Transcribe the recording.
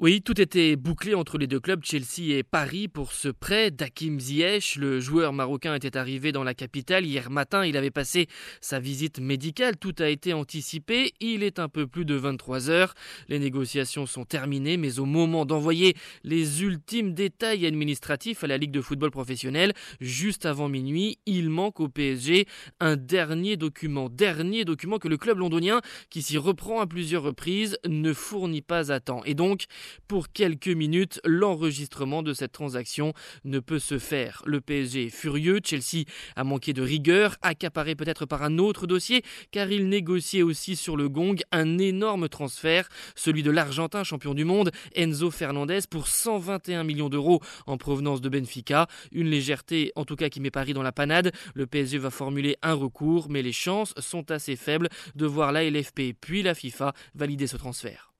Oui, tout était bouclé entre les deux clubs, Chelsea et Paris, pour ce prêt d'Hakim Ziyech. Le joueur marocain était arrivé dans la capitale hier matin. Il avait passé sa visite médicale. Tout a été anticipé. Il est un peu plus de 23 heures. Les négociations sont terminées, mais au moment d'envoyer les ultimes détails administratifs à la Ligue de football professionnel, juste avant minuit, il manque au PSG un dernier document. Dernier document que le club londonien, qui s'y reprend à plusieurs reprises, ne fournit pas à temps. Et donc, pour quelques minutes, l'enregistrement de cette transaction ne peut se faire. Le PSG est furieux, Chelsea a manqué de rigueur, accaparé peut-être par un autre dossier, car il négociait aussi sur le gong un énorme transfert, celui de l'Argentin champion du monde, Enzo Fernandez, pour 121 millions d'euros en provenance de Benfica. Une légèreté, en tout cas, qui met Paris dans la panade. Le PSG va formuler un recours, mais les chances sont assez faibles de voir la LFP puis la FIFA valider ce transfert.